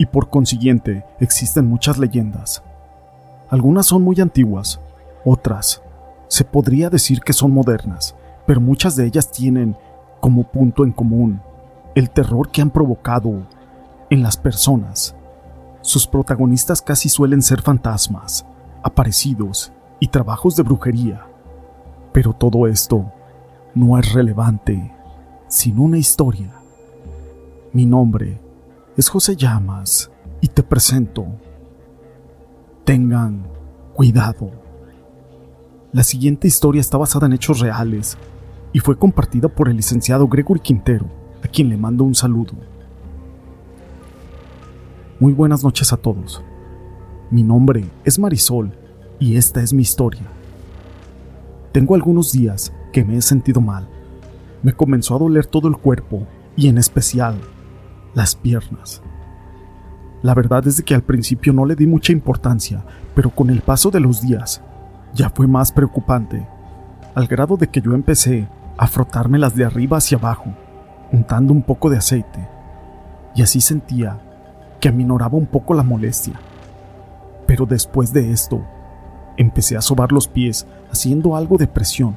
y por consiguiente existen muchas leyendas. Algunas son muy antiguas, otras se podría decir que son modernas, pero muchas de ellas tienen como punto en común el terror que han provocado en las personas. Sus protagonistas casi suelen ser fantasmas, aparecidos y trabajos de brujería. Pero todo esto no es relevante sin una historia. Mi nombre es José Llamas y te presento. Tengan cuidado. La siguiente historia está basada en hechos reales y fue compartida por el licenciado Gregory Quintero, a quien le mando un saludo. Muy buenas noches a todos. Mi nombre es Marisol y esta es mi historia. Tengo algunos días que me he sentido mal. Me comenzó a doler todo el cuerpo y en especial las piernas. La verdad es que al principio no le di mucha importancia, pero con el paso de los días ya fue más preocupante, al grado de que yo empecé a frotármelas de arriba hacia abajo, untando un poco de aceite, y así sentía que aminoraba un poco la molestia. Pero después de esto, empecé a sobar los pies haciendo algo de presión,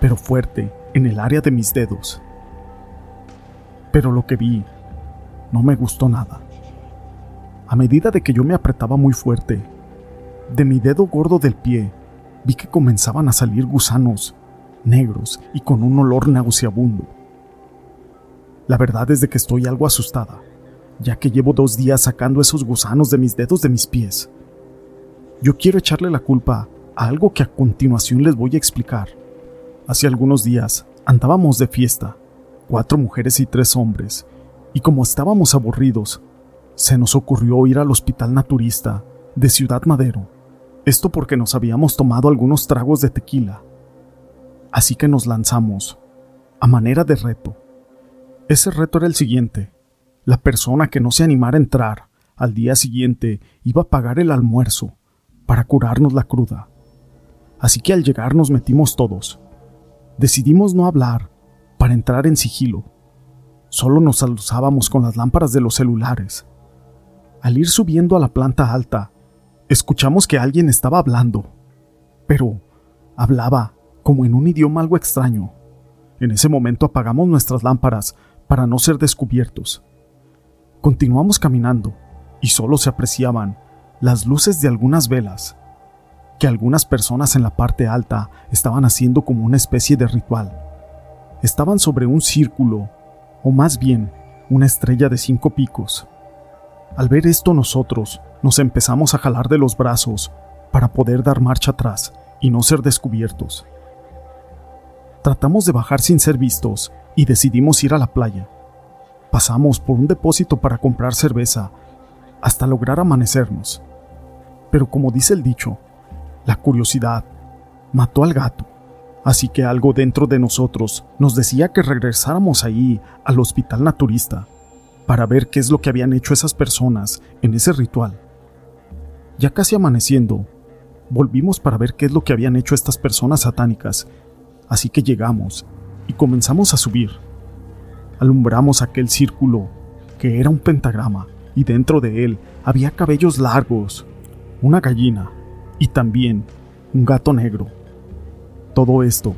pero fuerte en el área de mis dedos. Pero lo que vi no me gustó nada. A medida de que yo me apretaba muy fuerte, de mi dedo gordo del pie vi que comenzaban a salir gusanos negros y con un olor nauseabundo. La verdad es de que estoy algo asustada, ya que llevo dos días sacando esos gusanos de mis dedos de mis pies. Yo quiero echarle la culpa a algo que a continuación les voy a explicar. Hace algunos días andábamos de fiesta, cuatro mujeres y tres hombres, y como estábamos aburridos, se nos ocurrió ir al hospital naturista de Ciudad Madero. Esto porque nos habíamos tomado algunos tragos de tequila. Así que nos lanzamos, a manera de reto. Ese reto era el siguiente. La persona que no se animara a entrar al día siguiente iba a pagar el almuerzo para curarnos la cruda. Así que al llegar nos metimos todos. Decidimos no hablar para entrar en sigilo Solo nos saludábamos con las lámparas de los celulares. Al ir subiendo a la planta alta, escuchamos que alguien estaba hablando, pero hablaba como en un idioma algo extraño. En ese momento apagamos nuestras lámparas para no ser descubiertos. Continuamos caminando y solo se apreciaban las luces de algunas velas, que algunas personas en la parte alta estaban haciendo como una especie de ritual. Estaban sobre un círculo o más bien una estrella de cinco picos. Al ver esto nosotros nos empezamos a jalar de los brazos para poder dar marcha atrás y no ser descubiertos. Tratamos de bajar sin ser vistos y decidimos ir a la playa. Pasamos por un depósito para comprar cerveza hasta lograr amanecernos. Pero como dice el dicho, la curiosidad mató al gato. Así que algo dentro de nosotros nos decía que regresáramos ahí al hospital naturista para ver qué es lo que habían hecho esas personas en ese ritual. Ya casi amaneciendo, volvimos para ver qué es lo que habían hecho estas personas satánicas, así que llegamos y comenzamos a subir. Alumbramos aquel círculo, que era un pentagrama, y dentro de él había cabellos largos, una gallina y también un gato negro. Todo esto.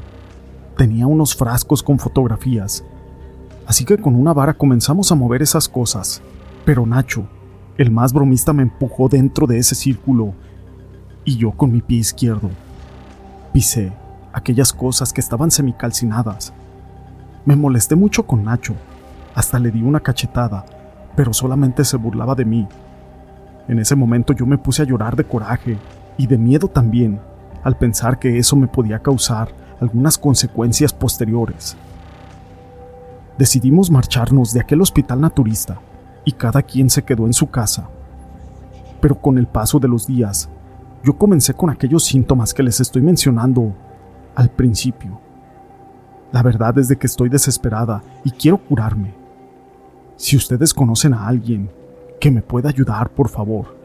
Tenía unos frascos con fotografías, así que con una vara comenzamos a mover esas cosas, pero Nacho, el más bromista, me empujó dentro de ese círculo. Y yo con mi pie izquierdo. Pisé aquellas cosas que estaban semicalcinadas. Me molesté mucho con Nacho, hasta le di una cachetada, pero solamente se burlaba de mí. En ese momento yo me puse a llorar de coraje y de miedo también, al pensar que eso me podía causar algunas consecuencias posteriores. Decidimos marcharnos de aquel hospital naturista y cada quien se quedó en su casa. pero con el paso de los días, yo comencé con aquellos síntomas que les estoy mencionando al principio. La verdad es de que estoy desesperada y quiero curarme. Si ustedes conocen a alguien que me pueda ayudar, por favor.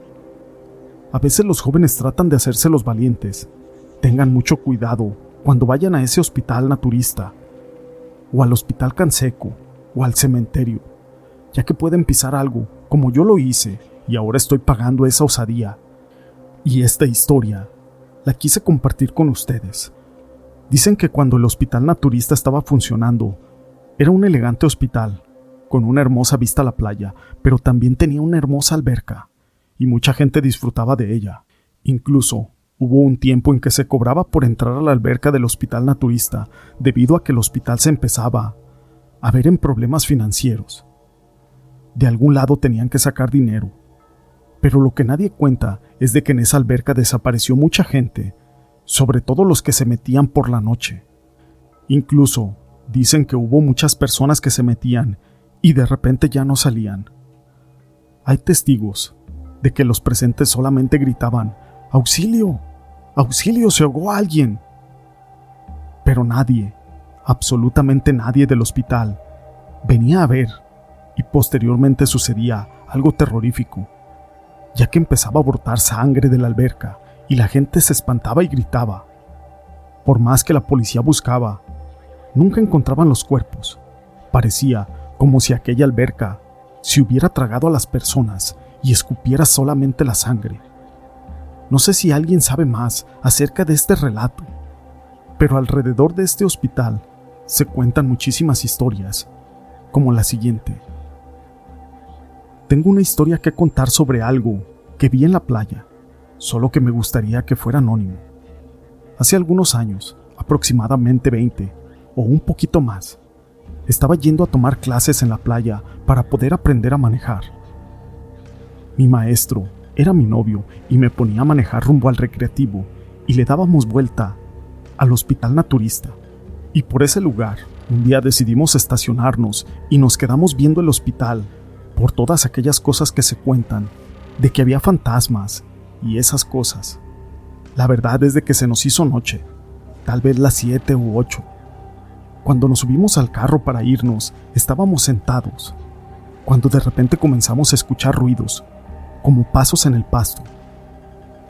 A veces los jóvenes tratan de hacerse los valientes. Tengan mucho cuidado cuando vayan a ese hospital naturista, o al hospital Canseco, o al cementerio, ya que pueden pisar algo, como yo lo hice, y ahora estoy pagando esa osadía. Y esta historia la quise compartir con ustedes. Dicen que cuando el hospital naturista estaba funcionando, era un elegante hospital, con una hermosa vista a la playa, pero también tenía una hermosa alberca, y mucha gente disfrutaba de ella. Incluso hubo un tiempo en que se cobraba por entrar a la alberca del hospital naturista, debido a que el hospital se empezaba a ver en problemas financieros. De algún lado tenían que sacar dinero. Pero lo que nadie cuenta es de que en esa alberca desapareció mucha gente, sobre todo los que se metían por la noche. Incluso dicen que hubo muchas personas que se metían y de repente ya no salían. Hay testigos de que los presentes solamente gritaban, ¡Auxilio! ¡Auxilio! ¡Se ahogó alguien! Pero nadie, absolutamente nadie del hospital, venía a ver y posteriormente sucedía algo terrorífico, ya que empezaba a brotar sangre de la alberca y la gente se espantaba y gritaba. Por más que la policía buscaba, nunca encontraban los cuerpos. Parecía como si aquella alberca se hubiera tragado a las personas y escupiera solamente la sangre. No sé si alguien sabe más acerca de este relato, pero alrededor de este hospital se cuentan muchísimas historias, como la siguiente. Tengo una historia que contar sobre algo que vi en la playa, solo que me gustaría que fuera anónimo. Hace algunos años, aproximadamente 20 o un poquito más, estaba yendo a tomar clases en la playa para poder aprender a manejar. Mi maestro era mi novio y me ponía a manejar rumbo al recreativo y le dábamos vuelta al hospital naturista. Y por ese lugar, un día decidimos estacionarnos y nos quedamos viendo el hospital por todas aquellas cosas que se cuentan, de que había fantasmas y esas cosas. La verdad es de que se nos hizo noche, tal vez las siete u ocho, cuando nos subimos al carro para irnos, estábamos sentados, cuando de repente comenzamos a escuchar ruidos, como pasos en el pasto.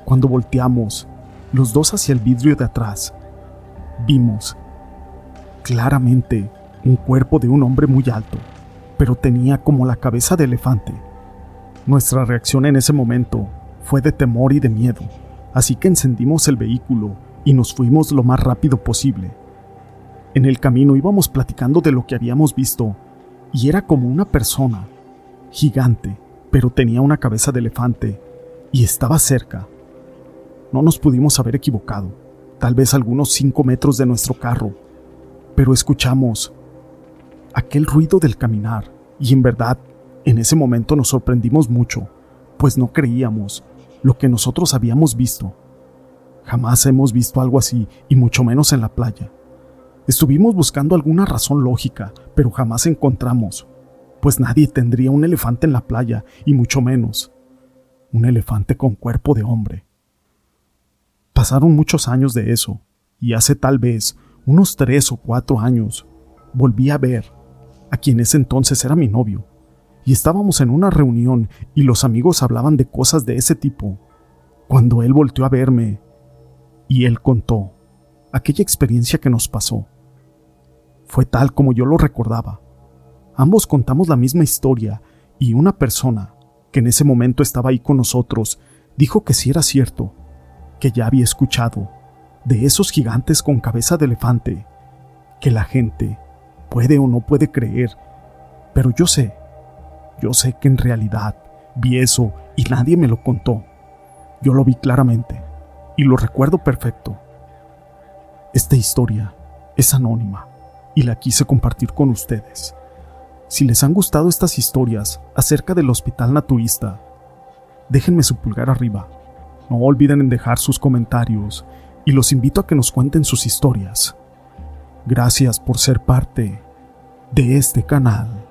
Cuando volteamos, los dos hacia el vidrio de atrás, vimos claramente un cuerpo de un hombre muy alto, pero tenía como la cabeza de elefante. Nuestra reacción en ese momento fue de temor y de miedo, así que encendimos el vehículo y nos fuimos lo más rápido posible. En el camino íbamos platicando de lo que habíamos visto, y era como una persona, gigante, pero tenía una cabeza de elefante, y estaba cerca. No nos pudimos haber equivocado, tal vez algunos cinco metros de nuestro carro, pero escuchamos aquel ruido del caminar, y en verdad, en ese momento nos sorprendimos mucho, pues no creíamos lo que nosotros habíamos visto. Jamás hemos visto algo así, y mucho menos en la playa. Estuvimos buscando alguna razón lógica, pero jamás encontramos, pues nadie tendría un elefante en la playa, y mucho menos un elefante con cuerpo de hombre. Pasaron muchos años de eso, y hace tal vez unos tres o cuatro años volví a ver a quien ese entonces era mi novio, y estábamos en una reunión y los amigos hablaban de cosas de ese tipo, cuando él volteó a verme y él contó aquella experiencia que nos pasó. Fue tal como yo lo recordaba. Ambos contamos la misma historia y una persona, que en ese momento estaba ahí con nosotros, dijo que sí era cierto, que ya había escuchado de esos gigantes con cabeza de elefante, que la gente puede o no puede creer, pero yo sé, yo sé que en realidad vi eso y nadie me lo contó. Yo lo vi claramente y lo recuerdo perfecto. Esta historia es anónima y la quise compartir con ustedes. Si les han gustado estas historias acerca del hospital naturista, déjenme su pulgar arriba. No olviden en dejar sus comentarios y los invito a que nos cuenten sus historias. Gracias por ser parte de este canal.